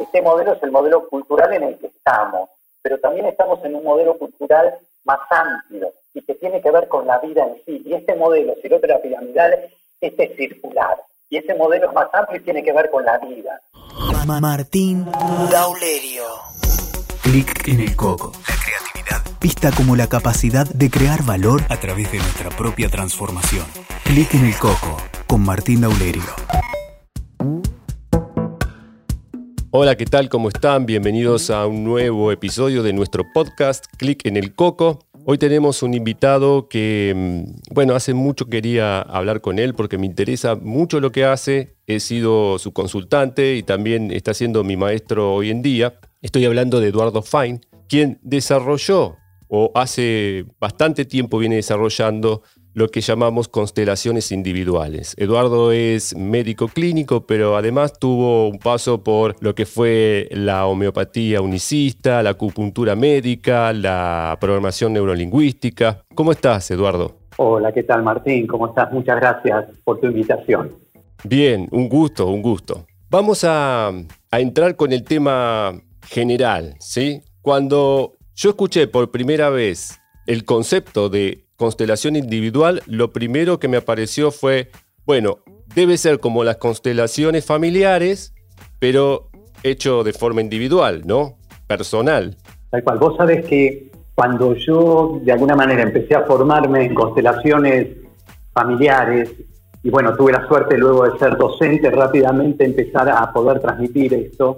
Este modelo es el modelo cultural en el que estamos, pero también estamos en un modelo cultural más amplio y que tiene que ver con la vida en sí. Y este modelo, si lo piramidal, este es circular. Y ese modelo es más amplio y tiene que ver con la vida. Martín Daulerio. Clic en el coco. La creatividad. Vista como la capacidad de crear valor a través de nuestra propia transformación. Clic en el coco con Martín Daulerio. Hola, ¿qué tal? ¿Cómo están? Bienvenidos a un nuevo episodio de nuestro podcast Clic en el Coco. Hoy tenemos un invitado que, mm, bueno, hace mucho quería hablar con él porque me interesa mucho lo que hace. He sido su consultante y también está siendo mi maestro hoy en día. Estoy hablando de Eduardo Fine, quien desarrolló o hace bastante tiempo viene desarrollando lo que llamamos constelaciones individuales. Eduardo es médico clínico, pero además tuvo un paso por lo que fue la homeopatía unicista, la acupuntura médica, la programación neurolingüística. ¿Cómo estás, Eduardo? Hola, ¿qué tal, Martín? ¿Cómo estás? Muchas gracias por tu invitación. Bien, un gusto, un gusto. Vamos a, a entrar con el tema general, ¿sí? Cuando yo escuché por primera vez el concepto de constelación individual, lo primero que me apareció fue, bueno, debe ser como las constelaciones familiares, pero hecho de forma individual, ¿no? Personal. Tal cual, vos sabés que cuando yo de alguna manera empecé a formarme en constelaciones familiares, y bueno, tuve la suerte luego de ser docente rápidamente empezar a poder transmitir esto,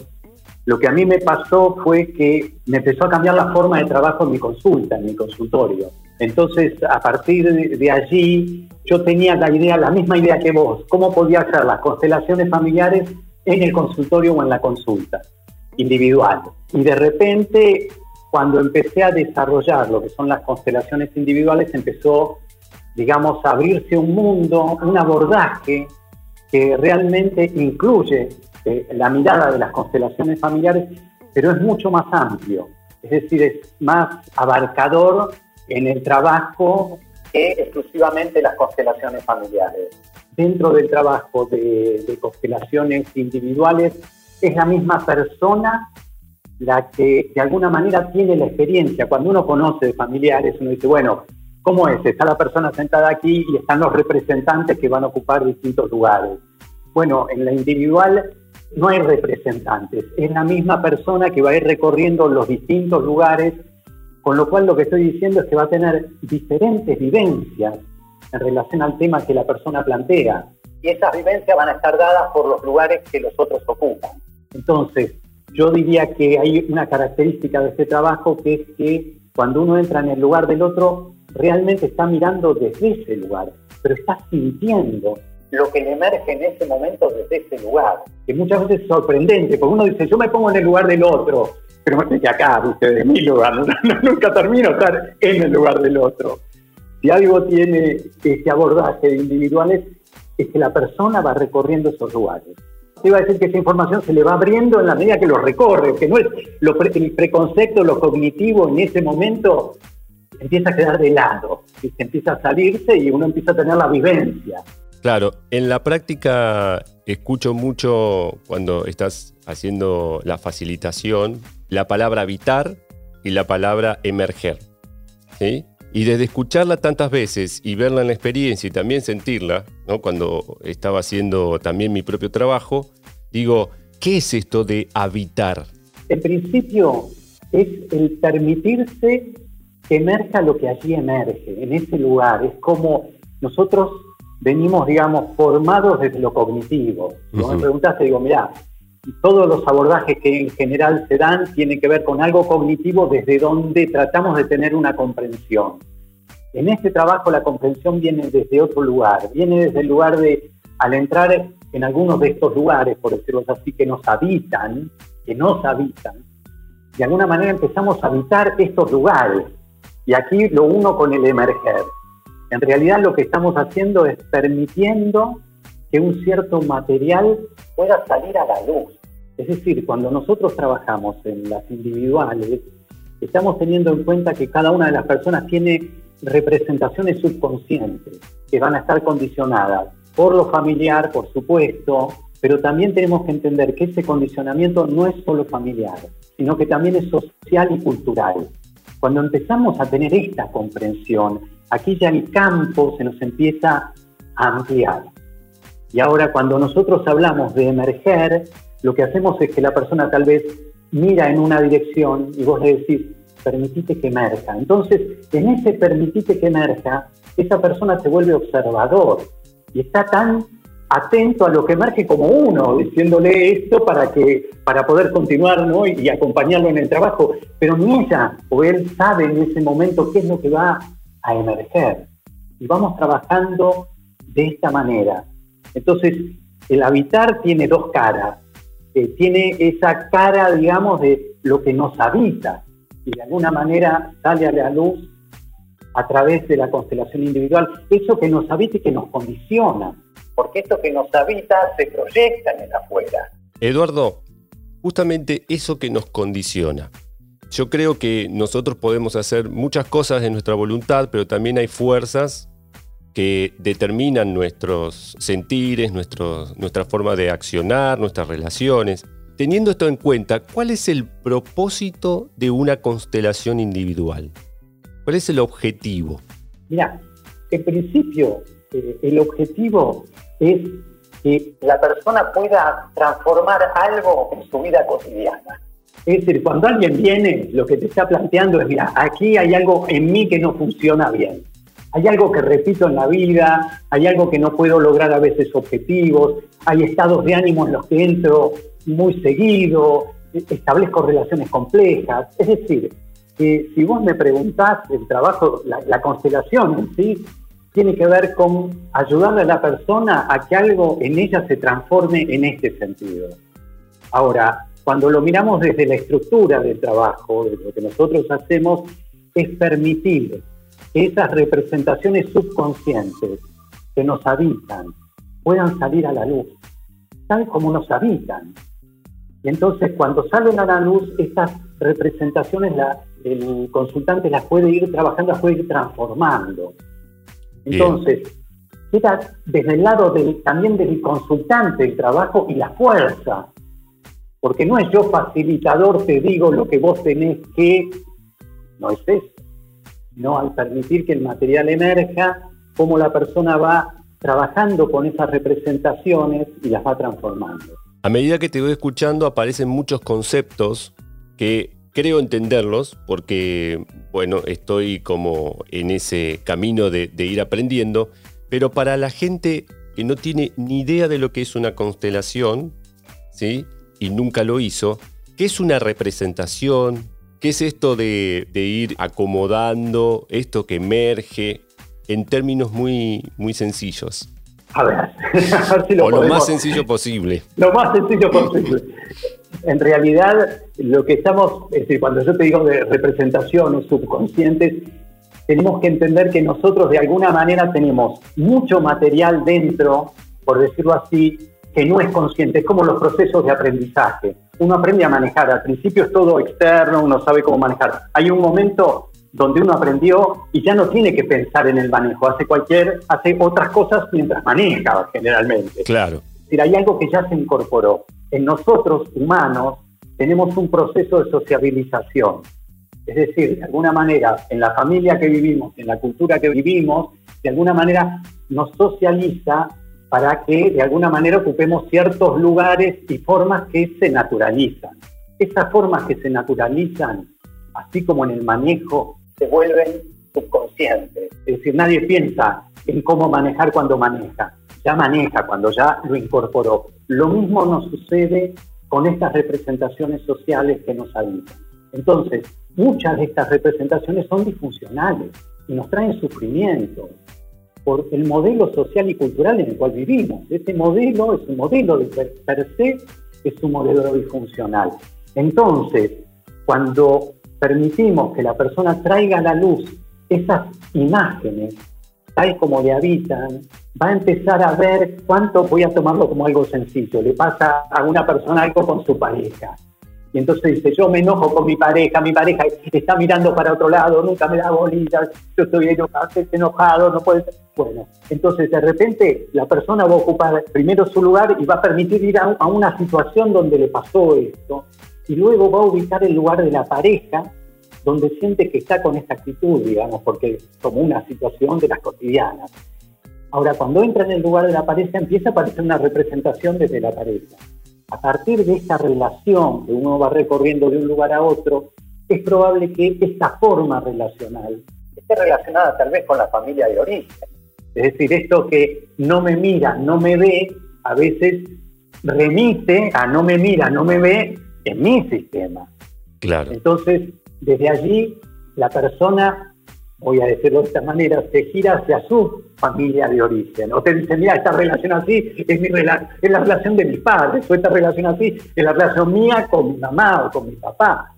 lo que a mí me pasó fue que me empezó a cambiar la forma de trabajo en mi consulta, en mi consultorio. Entonces, a partir de allí, yo tenía la idea, la misma idea que vos, cómo podía hacer las constelaciones familiares en el consultorio o en la consulta individual. Y de repente, cuando empecé a desarrollar lo que son las constelaciones individuales, empezó, digamos, a abrirse un mundo, un abordaje que realmente incluye eh, la mirada de las constelaciones familiares, pero es mucho más amplio, es decir, es más abarcador en el trabajo que exclusivamente las constelaciones familiares. Dentro del trabajo de, de constelaciones individuales es la misma persona la que de alguna manera tiene la experiencia. Cuando uno conoce de familiares, uno dice, bueno, ¿cómo es? Está la persona sentada aquí y están los representantes que van a ocupar distintos lugares. Bueno, en la individual no hay representantes, es la misma persona que va a ir recorriendo los distintos lugares, con lo cual lo que estoy diciendo es que va a tener diferentes vivencias en relación al tema que la persona plantea. Y esas vivencias van a estar dadas por los lugares que los otros ocupan. Entonces, yo diría que hay una característica de este trabajo que es que cuando uno entra en el lugar del otro, realmente está mirando desde ese lugar, pero está sintiendo lo que le emerge en ese momento desde ese lugar, que muchas veces es sorprendente, porque uno dice, yo me pongo en el lugar del otro, pero no que acá, viste, de mi lugar, nunca termino de estar en el lugar del otro. Si algo tiene este abordaje de individuales, es que la persona va recorriendo esos lugares. Te iba a decir que esa información se le va abriendo en la medida que lo recorre, que no es lo el preconcepto, lo cognitivo en ese momento empieza a quedar de lado, se empieza a salirse y uno empieza a tener la vivencia. Claro, en la práctica escucho mucho cuando estás haciendo la facilitación la palabra habitar y la palabra emerger. ¿sí? Y desde escucharla tantas veces y verla en la experiencia y también sentirla, ¿no? cuando estaba haciendo también mi propio trabajo, digo, ¿qué es esto de habitar? En principio es el permitirse que emerja lo que allí emerge, en ese lugar. Es como nosotros venimos, digamos, formados desde lo cognitivo. Si me preguntaste, digo, mira, todos los abordajes que en general se dan tienen que ver con algo cognitivo desde donde tratamos de tener una comprensión. En este trabajo la comprensión viene desde otro lugar, viene desde el lugar de, al entrar en algunos de estos lugares, por decirlo así, que nos habitan, que nos habitan, de alguna manera empezamos a habitar estos lugares. Y aquí lo uno con el emerger. En realidad lo que estamos haciendo es permitiendo que un cierto material pueda salir a la luz. Es decir, cuando nosotros trabajamos en las individuales, estamos teniendo en cuenta que cada una de las personas tiene representaciones subconscientes que van a estar condicionadas por lo familiar, por supuesto, pero también tenemos que entender que ese condicionamiento no es solo familiar, sino que también es social y cultural. Cuando empezamos a tener esta comprensión, aquí ya el campo se nos empieza a ampliar. Y ahora cuando nosotros hablamos de emerger, lo que hacemos es que la persona tal vez mira en una dirección y vos le decís, permitite que emerja. Entonces, en ese permitite que emerja, esa persona se vuelve observador y está tan atento a lo que emerge como uno, diciéndole esto para que para poder continuar ¿no? y, acompañarlo en el trabajo. Pero ni ella o él sabe en ese momento qué es lo que va a emerger. Y vamos trabajando de esta manera. Entonces, el habitar tiene dos caras. Eh, tiene esa cara, digamos, de lo que nos habita y de alguna manera sale a la luz a través de la constelación individual, eso que nos habita y que nos condiciona, porque esto que nos habita se proyecta en el afuera. Eduardo, justamente eso que nos condiciona. Yo creo que nosotros podemos hacer muchas cosas de nuestra voluntad, pero también hay fuerzas que determinan nuestros sentires, nuestra forma de accionar, nuestras relaciones. Teniendo esto en cuenta, ¿cuál es el propósito de una constelación individual? ¿Cuál es el objetivo? Mira, en principio eh, el objetivo es que la persona pueda transformar algo en su vida cotidiana. Es decir, cuando alguien viene, lo que te está planteando es, mira, aquí hay algo en mí que no funciona bien. Hay algo que repito en la vida, hay algo que no puedo lograr a veces objetivos, hay estados de ánimo en los que entro muy seguido, establezco relaciones complejas. Es decir, que si vos me preguntás, el trabajo, la, constelación en sí, tiene que ver con ayudarle a la persona a que algo en ella se transforme en este sentido. Ahora, cuando lo miramos desde la estructura del trabajo, de lo que nosotros hacemos, es permitir que esas representaciones subconscientes que nos habitan puedan salir a la luz, tal como nos habitan. Y entonces cuando salen a la luz, estas representaciones el consultante las puede ir trabajando, las puede ir transformando. Entonces, queda desde el lado también del consultante el trabajo y la fuerza. Porque no es yo facilitador, te digo lo que vos tenés que, no es eso ¿no? al permitir que el material emerja, cómo la persona va trabajando con esas representaciones y las va transformando. A medida que te voy escuchando aparecen muchos conceptos que creo entenderlos porque, bueno, estoy como en ese camino de, de ir aprendiendo, pero para la gente que no tiene ni idea de lo que es una constelación, ¿sí? Y nunca lo hizo, ¿qué es una representación? ¿Qué es esto de, ir acomodando esto que emerge en términos muy, muy sencillos? A ver, lo o lo más sencillo posible. Lo más sencillo posible. En realidad, lo que estamos, es decir, cuando yo te digo de representaciones subconscientes, tenemos que entender que nosotros de alguna manera tenemos mucho material dentro, por decirlo así, que no es consciente, es como los procesos de aprendizaje. Uno aprende a manejar, al principio es todo externo, uno sabe cómo manejar. Hay un momento donde uno aprendió y ya no tiene que pensar en el manejo, hace cualquier, hace otras cosas mientras maneja generalmente. Claro. Es decir, hay algo que ya se incorporó. En nosotros, humanos, tenemos un proceso de sociabilización. Es decir, de alguna manera, en la familia que vivimos, en la cultura que vivimos, de alguna manera nos socializa para que de alguna manera ocupemos ciertos lugares y formas que se naturalizan. Esas formas que se naturalizan, así como en el manejo, se vuelven subconscientes. Es decir, nadie piensa en cómo manejar cuando maneja, ya maneja cuando ya lo incorporó. Lo mismo nos sucede con estas representaciones sociales que nos habitan. Entonces, muchas de estas representaciones son disfuncionales y nos traen sufrimiento, por el modelo social y cultural en el cual vivimos. Ese modelo es un modelo de per, se, es un modelo disfuncional. Entonces, cuando permitimos que la persona traiga a la luz esas imágenes, tal como le habitan, va a empezar a ver cuánto, voy a tomarlo como algo sencillo, le pasa a una persona algo con su pareja. Y entonces dice, yo me enojo con mi pareja, mi pareja está mirando para otro lado, nunca me da bolillas, yo estoy enojado, no puede ser. Bueno, entonces de repente la persona va a ocupar primero su lugar y va a permitir ir a, una situación donde le pasó esto, y luego va a ubicar el lugar de la pareja donde siente que está con esta actitud, digamos, porque es como una situación de las cotidianas. Ahora, cuando entra en el lugar de la pareja, empieza a aparecer una representación desde la pareja a partir de esta relación que uno va recorriendo de un lugar a otro, es probable que esta forma relacional esté relacionada tal vez con la familia de origen. Es decir, esto que no me mira, no me ve, a veces remite a no me mira, no me ve en mi sistema. Claro. Entonces, desde allí, la persona voy a decirlo de esta manera, se gira hacia su familia de origen. O te dicen, mira, esta relación así es, mi es la relación de mis padres, o esta relación así es la relación mía con mi mamá o con mi papá.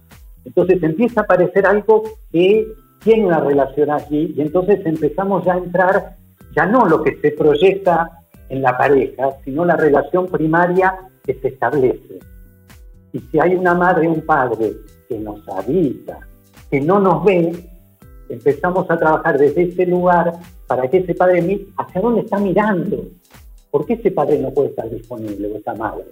Entonces empieza a aparecer algo que tiene una relación allí y entonces empezamos ya a entrar, ya no lo que se proyecta en la pareja, sino la relación primaria que se establece. Y si hay una madre o un padre que nos habita, que no nos ve, empezamos a trabajar desde ese lugar para que ese padre, ¿hacia dónde está mirando? ¿Por qué ese padre no puede estar disponible o esa madre?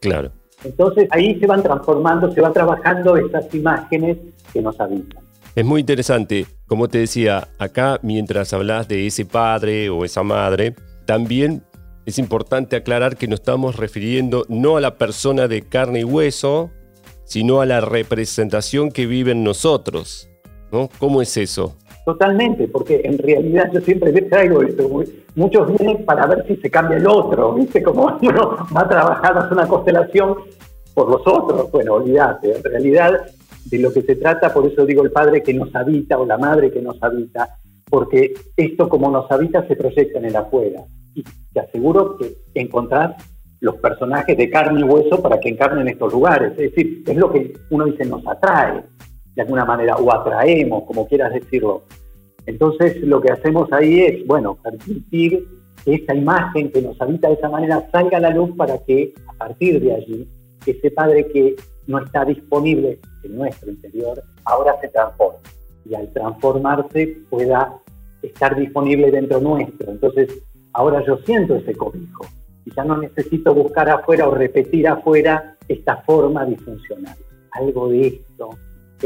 Claro. Entonces ahí se van transformando, se van trabajando esas imágenes que nos habitan. Es muy interesante, como te decía, acá mientras hablas de ese padre o esa madre, también es importante aclarar que nos estamos refiriendo no a la persona de carne y hueso, sino a la representación que vive en nosotros. ¿Cómo es eso? Totalmente, porque en realidad yo siempre traigo esto. Muchos vienen para ver si se cambia el otro, ¿viste? Como uno va a trabajar, una constelación por los otros. Bueno, olvídate, en realidad de lo que se trata, por eso digo el padre que nos habita o la madre que nos habita, porque esto como nos habita se proyecta en el afuera. Y te aseguro que encontrás los personajes de carne y hueso para que encarnen estos lugares. Es decir, es lo que uno dice nos atrae de alguna manera, o atraemos, como quieras decirlo. Entonces lo que hacemos ahí es, bueno, permitir que esa imagen que nos habita de esa manera salga a la luz para que a partir de allí, ese Padre que no está disponible en nuestro interior, ahora se transforme. Y al transformarse pueda estar disponible dentro nuestro. Entonces, ahora yo siento ese cobijo y ya no necesito buscar afuera o repetir afuera esta forma disfuncional. Algo de esto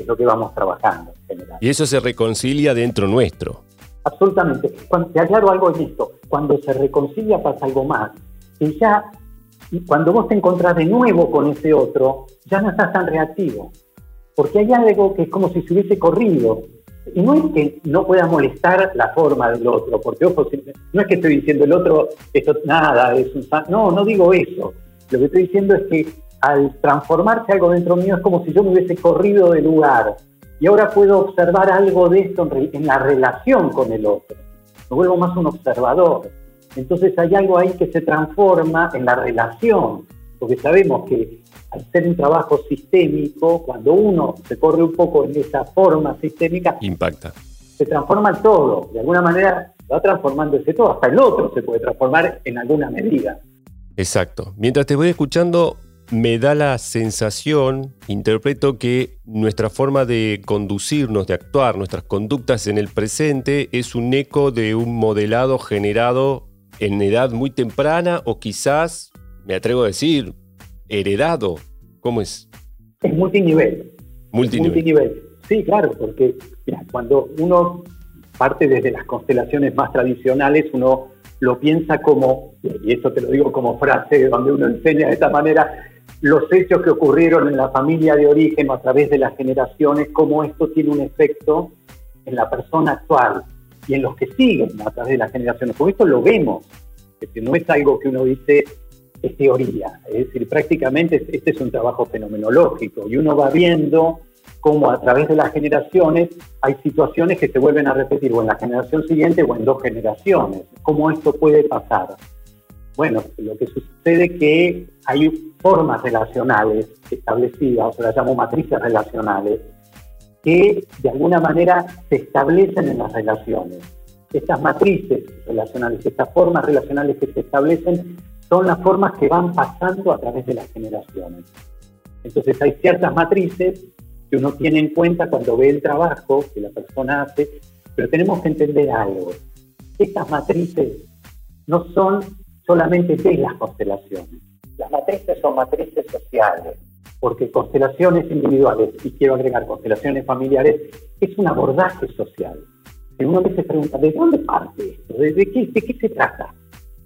es lo que vamos trabajando en general. Y eso se reconcilia dentro nuestro. Absolutamente. Cuando, te aclaro algo en esto. Cuando se reconcilia pasa algo más. Y ya, cuando vos te encontrás de nuevo con ese otro, ya no estás tan reactivo. Porque hay algo que es como si se hubiese corrido. Y no es que no pueda molestar la forma del otro, porque ojo, no es que estoy diciendo el otro, esto nada, es un... No, no digo eso. Lo que estoy diciendo es que al transformarse algo dentro mío es como si yo me hubiese corrido de lugar y ahora puedo observar algo de esto en, la relación con el otro. Me vuelvo más un observador. Entonces hay algo ahí que se transforma en la relación, porque sabemos que al ser un trabajo sistémico, cuando uno se corre un poco en esa forma sistémica, impacta. Se transforma el todo, de alguna manera va transformando ese todo, hasta el otro se puede transformar en alguna medida. Exacto. Mientras te voy escuchando, me da la sensación, interpreto que nuestra forma de conducirnos, de actuar, nuestras conductas en el presente es un eco de un modelado generado en edad muy temprana o quizás, me atrevo a decir, heredado. ¿Cómo es? Es multinivel. Multinivel. multinivel. Sí, claro, porque cuando uno parte desde las constelaciones más tradicionales, uno lo piensa como, y eso te lo digo como frase donde uno enseña de esta manera, los hechos que ocurrieron en la familia de origen o a través de las generaciones, cómo esto tiene un efecto en la persona actual y en los que siguen a través de las generaciones. Con esto lo vemos, que no es algo que uno dice es teoría, es decir, prácticamente este es un trabajo fenomenológico y uno va viendo cómo a través de las generaciones hay situaciones que se vuelven a repetir o en la generación siguiente o en dos generaciones, cómo esto puede pasar. Bueno, lo que sucede es que hay formas relacionales establecidas, o sea, las llamo matrices relacionales, que de alguna manera se establecen en las relaciones. Estas matrices relacionales, estas formas relacionales que se establecen, son las formas que van pasando a través de las generaciones. Entonces hay ciertas matrices que uno tiene en cuenta cuando ve el trabajo que la persona hace, pero tenemos que entender algo. Estas matrices no son solamente de las constelaciones. Las matrices son matrices sociales, porque constelaciones individuales, y quiero agregar constelaciones familiares, es un abordaje social. Y uno se pregunta, ¿de dónde parte esto? ¿De, qué, ¿De qué se trata?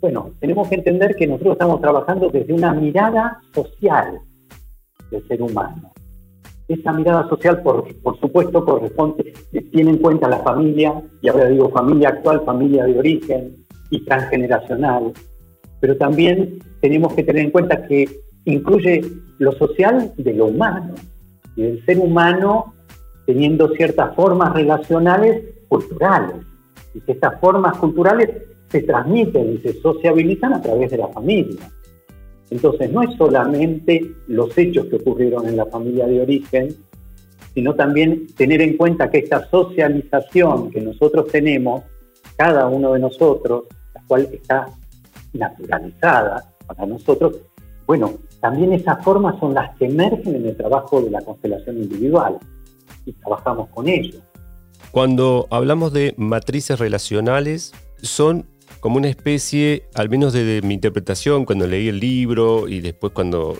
Bueno, tenemos que entender que nosotros estamos trabajando desde una mirada social del ser humano. Esa mirada social, por, por supuesto, corresponde, tiene en cuenta la familia, y ahora digo familia actual, familia de origen y transgeneracional, pero también tenemos que tener en cuenta que incluye lo social de lo humano, y del ser humano teniendo ciertas formas relacionales culturales, y que estas formas culturales se transmiten y se sociabilizan a través de la familia. Entonces no es solamente los hechos que ocurrieron en la familia de origen, sino también tener en cuenta que esta socialización que nosotros tenemos, cada uno de nosotros, la cual está naturalizada para nosotros, bueno, también esas formas son las que emergen en el trabajo de la constelación individual y trabajamos con ello. Cuando hablamos de matrices relacionales, son como una especie, al menos desde mi interpretación, cuando leí el libro y después cuando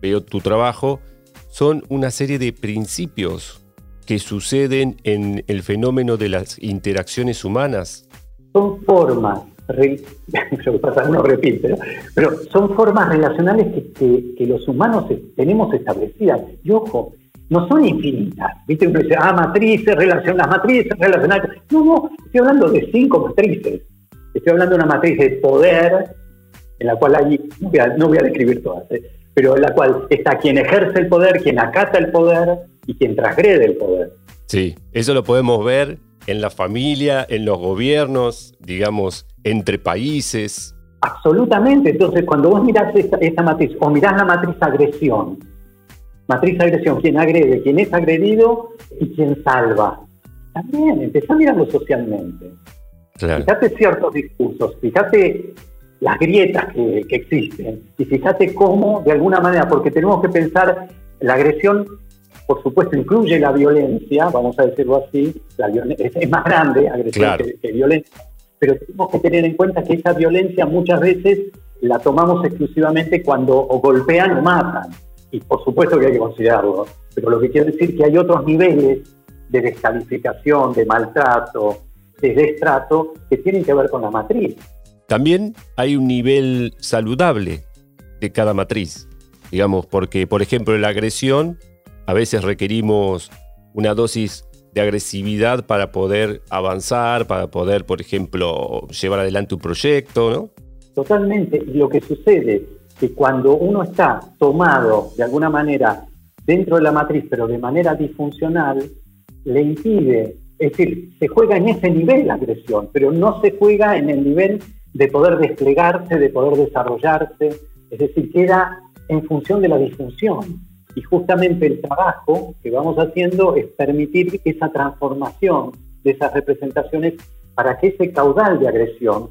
veo tu trabajo, son una serie de principios que suceden en el fenómeno de las interacciones humaas. Son formas, uno repite, pero son formas relacionales que, los humanos tenemos establecidas. Y ojo, no son infinitas. ¿Viste? Uno dice, ah, matrices, relación, las matrices relacionales. No, no, estoy hablando de cinco matrices. Estoy hablando de una matriz de poder, en la cual hay, no voy a, describir todas, ¿eh? pero en la cual está quien ejerce el poder, quien acata el poder y quien transgrede el poder. Sí, eso lo podemos ver en la familia, en los gobiernos, digamos, entre países. Absolutamente. Entonces, cuando vos mirás esta, matriz, o mirás la matriz agresión, matriz agresión, quien agrede, quien es agredido y quien salva. También, empezá mirando socialmente. Fíjate ciertos discursos, fíjate las grietas que, existen y fíjate cómo, de alguna manera, porque tenemos que pensar, la agresión, por supuesto, incluye la violencia, vamos a decirlo así, la es, más grande agresión que, violencia, pero tenemos que tener en cuenta que esa violencia muchas veces la tomamos exclusivamente cuando o golpean o matan, y por supuesto que hay que considerarlo, pero lo que quiero decir es que hay otros niveles de descalificación, de maltrato, de destrato que tienen que ver con la matriz. También hay un nivel saludable de cada matriz, digamos, porque, por ejemplo, la agresión a veces requerimos una dosis de agresividad para poder avanzar, para poder, por ejemplo, llevar adelante un proyecto, ¿no? Totalmente. Lo que sucede es que cuando uno está tomado de alguna manera dentro de la matriz, pero de manera disfuncional, le impide es decir, se juega en ese nivel la agresión, pero no se juega en el nivel de poder desplegarse, de poder desarrollarse, es decir, queda en función de la disfunción. Y justamente el trabajo que vamos haciendo es permitir esa transformación de esas representaciones para que ese caudal de agresión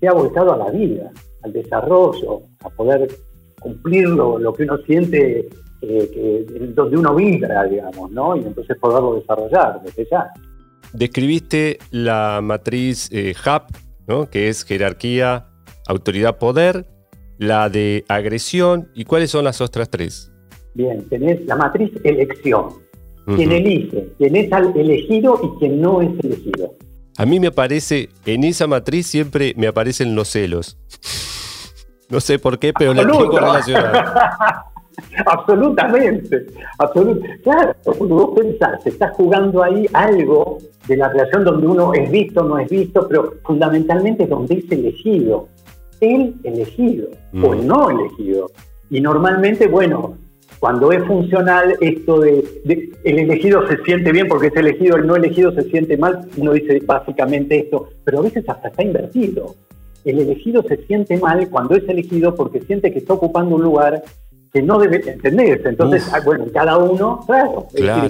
sea volcado a la vida, al desarrollo, a poder cumplir lo, que uno siente, eh, donde uno vibra, digamos, ¿no? Y entonces poderlo desarrollar desde ya. Describiste la matriz eh, HAP, ¿no? que es jerarquía, autoridad, poder, la de agresión, ¿y cuáles son las otras tres? Bien, tenés la matriz elección, quien elige, quien es elegido y quien no es elegido. A mí me aparece, en esa matriz siempre me aparecen los celos. No sé por qué, pero la tengo relacionada. absolutamente, absolutamente. Claro, cuando vos pensás, estás jugando ahí algo de la relación donde uno es visto, no es visto, pero fundamentalmente donde es elegido. El elegido o el mm. no elegido. Y normalmente, bueno, cuando es funcional esto de, el elegido se siente bien porque es elegido, el no elegido se siente mal, uno dice básicamente esto, pero a veces hasta está invertido. El elegido se siente mal cuando es elegido porque siente que está ocupando un lugar que no debe entenderse. Entonces, ah, bueno, cada uno, claro,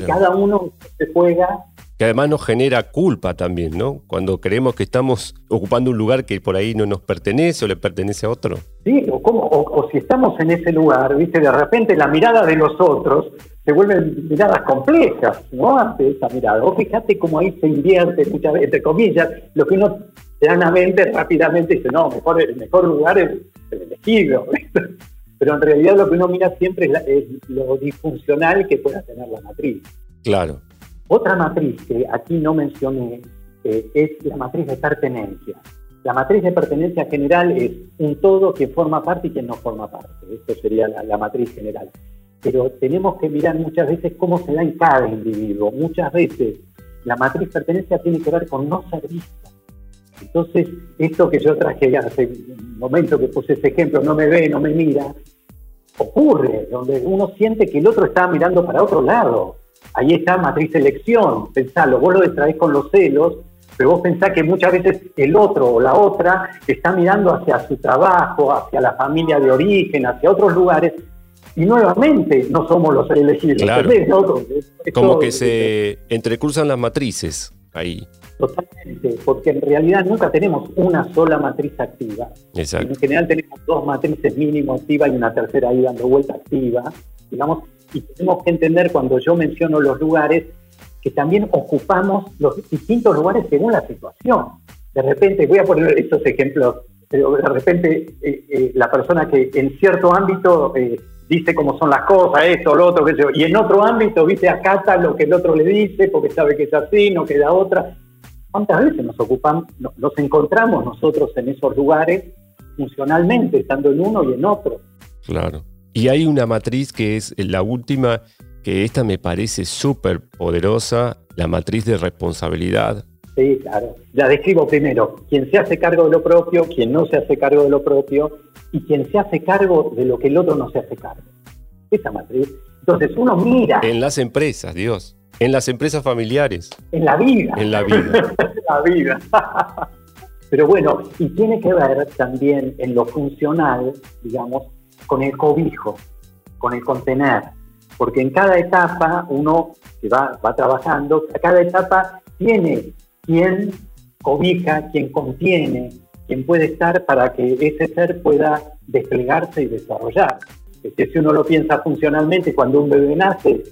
cada uno se juega que además nos genera culpa también, ¿no? Cuando creemos que estamos ocupando un lugar que por ahí no nos pertenece o le pertenece a otro. Sí, o, cómo, o, si estamos en ese lugar, ¿viste? De repente la mirada de los otros se vuelven miradas complejas, ¿no? Ante esa mirada. O fíjate cómo ahí se invierte, muchas veces, entre comillas, lo que uno llanamente, rápidamente dice, no, mejor, el mejor lugar es el elegido. Pero en realidad lo que uno mira siempre es, lo disfuncional que pueda tener la matriz. Claro. Otra matriz que aquí no mencioné eh, es la matriz de pertenencia. La matriz de pertenencia general es un todo que forma parte y quien no forma parte. Esto sería la, matriz general. Pero tenemos que mirar muchas veces cómo se da en cada individuo. Muchas veces la matriz de pertenencia tiene que ver con no ser vista. Entonces, esto que yo traje hace un momento que puse ese ejemplo, no me ve, no me mira, ocurre, donde uno siente que el otro está mirando para otro lado. Ahí está matriz elección, pensalo, vos lo distraes con los celos, pero vos pensás que muchas veces el otro o la otra está mirando hacia su trabajo, hacia la familia de origen, hacia otros lugares, y nuevamente no somos los elegidos. Claro. Como que se entrecruzan las matrices ahí. Totalmente, porque en realidad nunca tenemos una sola matriz activa. Exacto. En general tenemos dos matrices mínimo activas y una tercera ahí dando vuelta activa, digamos, y tenemos que entender cuando yo menciono los lugares que también ocupamos los distintos lugares según la situación. De repente, voy a poner estos ejemplos, pero de repente eh, eh, la persona que en cierto ámbito eh, dice cómo son las cosas, esto, lo otro, qué sé yo, y en otro ámbito, viste, acata lo que el otro le dice porque sabe que es así, no queda otra. ¿Cuántas veces nos ocupamos, nos encontramos nosotros en esos lugares funcionalmente, estando en uno y en otro? Claro. Y hay una matriz que es la última, que esta me parece súper poderosa, la matriz de responsabilidad. Sí, claro. La describo primero. Quien se hace cargo de lo propio, quien no se hace cargo de lo propio y quien se hace cargo de lo que el otro no se hace cargo. Esa matriz. Entonces uno mira. En las empresas, Dios. En las empresas familiares. En la vida. En la vida. en la vida. Pero bueno, y tiene que ver también en lo funcional, digamos, con el cobijo, con el contener. Porque en cada etapa uno que va, va trabajando, cada etapa tiene quien cobija, quien contiene, quien puede estar para que ese ser pueda desplegarse y desarrollar. que si uno lo piensa funcionalmente, cuando un bebé nace,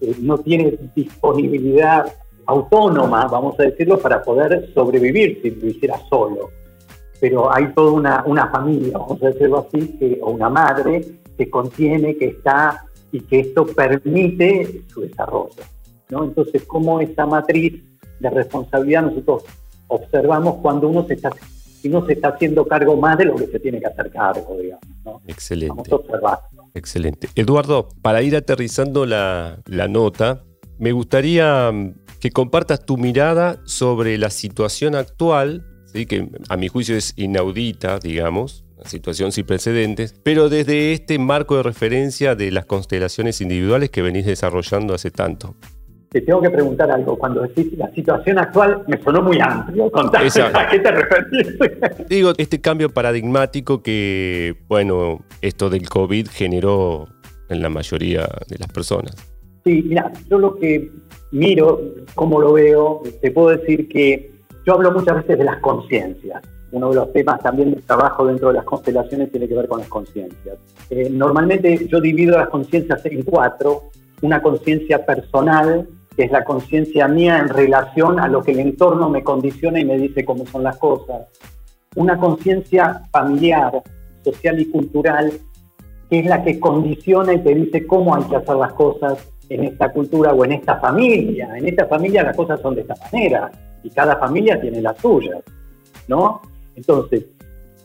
eh, no tiene disponibilidad autónoma, vamos a decirlo, para poder sobrevivir si lo hiciera solo. Pero hay toda una, una familia, vamos a decirlo así, que, o una madre que contiene, que está y que esto permite su desarrollo. ¿no? Entonces, ¿cómo esa matriz de responsabilidad nosotros observamos cuando uno se está, si se está haciendo cargo más de lo que se tiene que hacer cargo, digamos? ¿no? Excelente. Vamos observando. Excelente. Eduardo, para ir aterrizando la, nota, me gustaría mm, que compartas tu mirada sobre la situación actual, ¿sí? que a mi juicio es inaudita, digamos, una situación sin precedentes, pero desde este marco de referencia de las constelaciones individuales que venís desarrollando hace tanto. Te tengo que preguntar algo. Cuando decís la situación actual, me sonó muy amplio. Contame, ¿A qué te referís? Digo, este cambio paradigmático que, bueno, esto del COVID generó en la mayoría de las personas. Sí, mira, yo lo que miro, como lo veo, te puedo decir que yo hablo muchas veces de las conciencias. Uno de los temas también de trabajo dentro de las constelaciones tiene que ver con las conciencias. Eh, normalmente yo divido las conciencias en cuatro. Una conciencia personal, que es la conciencia mía en relación a lo que el entorno me condiciona y me dice cómo son las cosas. Una conciencia familiar, social y cultural, que es la que condiciona y te dice cómo hay que hacer las cosas en esta cultura o en esta familia. En esta familia las cosas son de esta manera y cada familia tiene las suyas, ¿no? Entonces,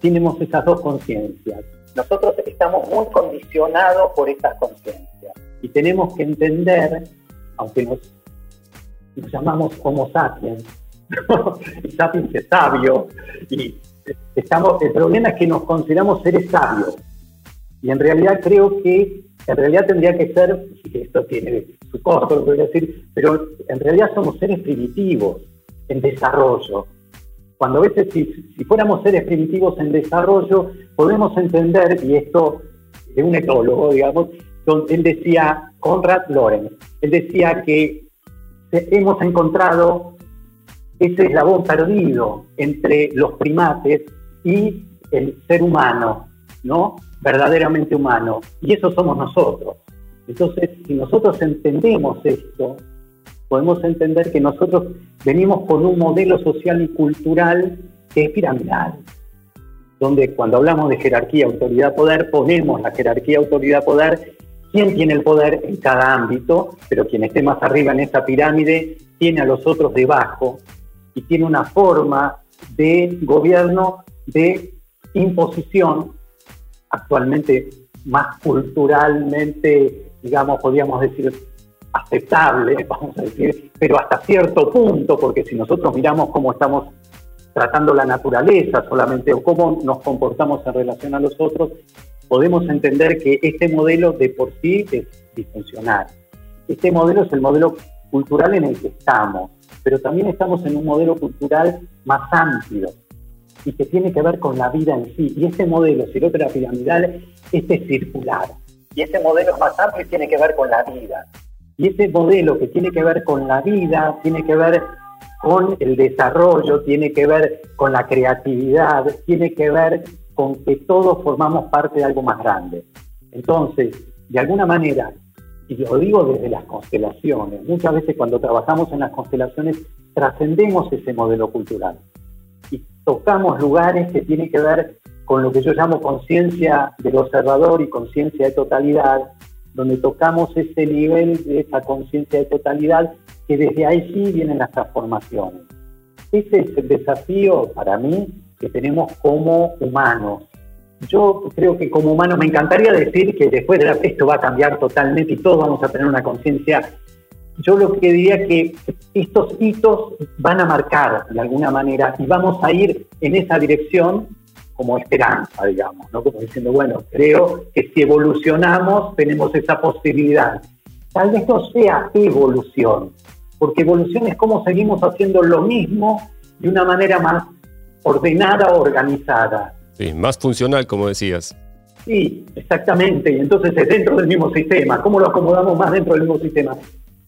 tenemos esas dos conciencias. Nosotros estamos muy condicionados por estas conciencias y tenemos que entender, aunque nos llamamos Homo sapiens. y sapiens es sabio. Y estamos, el problema es que nos consideramos seres sabios. Y en realidad creo que, en realidad tendría que ser, esto tiene su costo, lo decir, pero en realidad somos seres primitivos en desarrollo. Cuando a veces si, si fuéramos seres primitivos en desarrollo, podemos entender, y esto de un etólogo, digamos, donde él decía, Conrad Lorenz, él decía que hemos encontrado ese eslabón perdido entre los primates y el ser humano, ¿no? Verdaderamente humano. Y eso somos nosotros. Entonces, si nosotros entendemos esto, podemos entender que nosotros venimos con un modelo social y cultural que es piramidal, donde cuando hablamos de jerarquía, autoridad, poder, ponemos la jerarquía, autoridad, poder, quién tiene el poder en cada ámbito, pero quien esté más arriba en esa pirámide tiene a los otros debajo y tiene una forma de gobierno de imposición actualmente más culturalmente, digamos, podríamos decir, aceptable, vamos a decir, pero hasta cierto punto, porque si nosotros miramos cómo estamos tratando la naturaleza solamente o cómo nos comportamos en relación a los otros, podemos entender que este modelo de por sí es disfuncional. Este modelo es el modelo cultural en el que estamos, pero también estamos en un modelo cultural más amplio y que tiene que ver con la vida en sí. Y este modelo, si lo piramidal, este es circular. Y este modelo más amplio tiene que ver con la vida. Y ese modelo que tiene que ver con la vida, tiene que ver con el desarrollo, tiene que ver con la creatividad, tiene que ver con que todos formamos parte de algo más grande. Entonces, de alguna manera, y lo digo desde las constelaciones, muchas veces cuando trabajamos en las constelaciones trascendemos ese modelo cultural y tocamos lugares que tienen que ver con lo que yo llamo conciencia del observador y conciencia de totalidad, donde tocamos ese nivel de esa conciencia de totalidad, que desde ahí sí vienen las transformaciones. Ese es el desafío para mí que tenemos como humanos. Yo creo que como humanos me encantaría decir que después de esto va a cambiar totalmente y todos vamos a tener una conciencia. Yo lo que diría que estos hitos van a marcar de alguna manera y vamos a ir en esa dirección como esperanza, digamos, ¿no? Como diciendo, bueno, creo que si evolucionamos tenemos esa posibilidad. Tal vez no sea evolución, porque evolución es como seguimos haciendo lo mismo de una manera más ordenada, organizada. Sí, más funcional, como decías. Sí, exactamente. Y entonces es dentro del mismo sistema. ¿Cómo lo acomodamos más dentro del mismo sistema?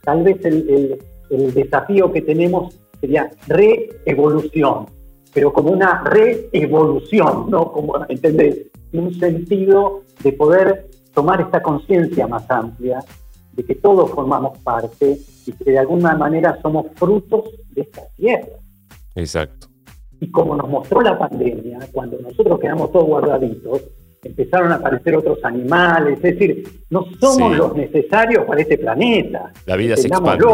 Tal vez el, el desafío que tenemos sería reevolución pero como una reevolución, ¿no? Como, ¿entendés? En un sentido de poder tomar esta conciencia más amplia de que todos formamos parte y que de alguna manera somos frutos de esta tierra. Exacto. Y como nos mostró la pandemia, cuando nosotros quedamos todos guardaditos, empezaron a aparecer otros animales, es decir, no somos los necesarios para este planeta. La vida se expande.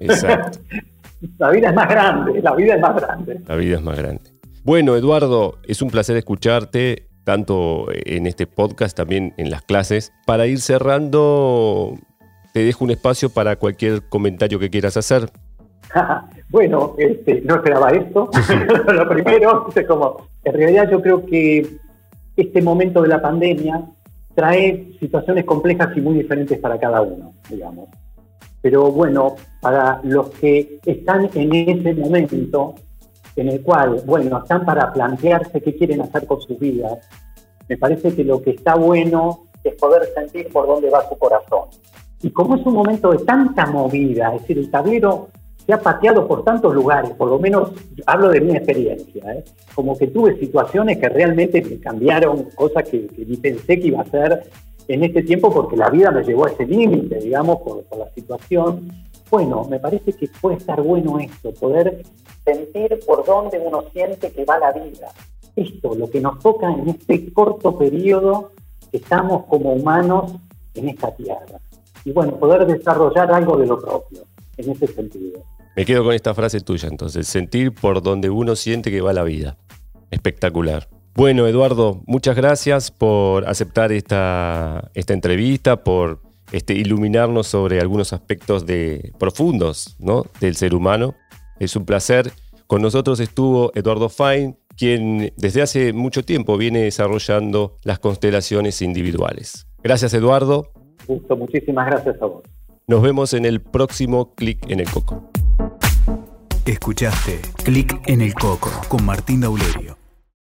Exacto. La vida es más grande, la vida es más grande. La vida es más grande. Bueno, Eduardo, es un placer escucharte, tanto en este podcast, también en las clases. Para ir cerrando, te dejo un espacio para cualquier comentario que quieras hacer. bueno, este, no esperaba esto. Lo primero, como, en realidad yo creo que este momento de la pandemia trae situaciones complejas y muy diferentes para cada uno, digamos. Pero bueno, para los que están en ese momento en el cual, bueno, están para plantearse qué quieren hacer con sus vidas, me parece que lo que está bueno es poder sentir por dónde va su corazón. Y como es un momento de tanta movida, es decir, el tablero se ha pateado por tantos lugares, por lo menos hablo de mi experiencia, ¿eh? como que tuve situaciones que realmente me cambiaron, cosas que, que ni pensé que iba a ser, en este tiempo porque la vida me llevó a ese límite, digamos, por, la situación. Bueno, me parece que puede estar bueno esto, poder sentir por dónde uno siente que va la vida. Esto, lo que nos toca en este corto periodo que estamos como humanos en esta tierra. Y bueno, poder desarrollar algo de lo propio, en ese sentido. Me quedo con esta frase tuya, entonces, sentir por donde uno siente que va la vida. Espectacular. Bueno, Eduardo, muchas gracias por aceptar esta, esta entrevista, por este, iluminarnos sobre algunos aspectos de, profundos ¿no? del ser humano. Es un placer. Con nosotros estuvo Eduardo Fine, quien desde hace mucho tiempo viene desarrollando las constelaciones individuales. Gracias, Eduardo. Gusto, muchísimas gracias a vos. Nos vemos en el próximo Clic en el Coco. Escuchaste Clic en el Coco con Martín Daulerio.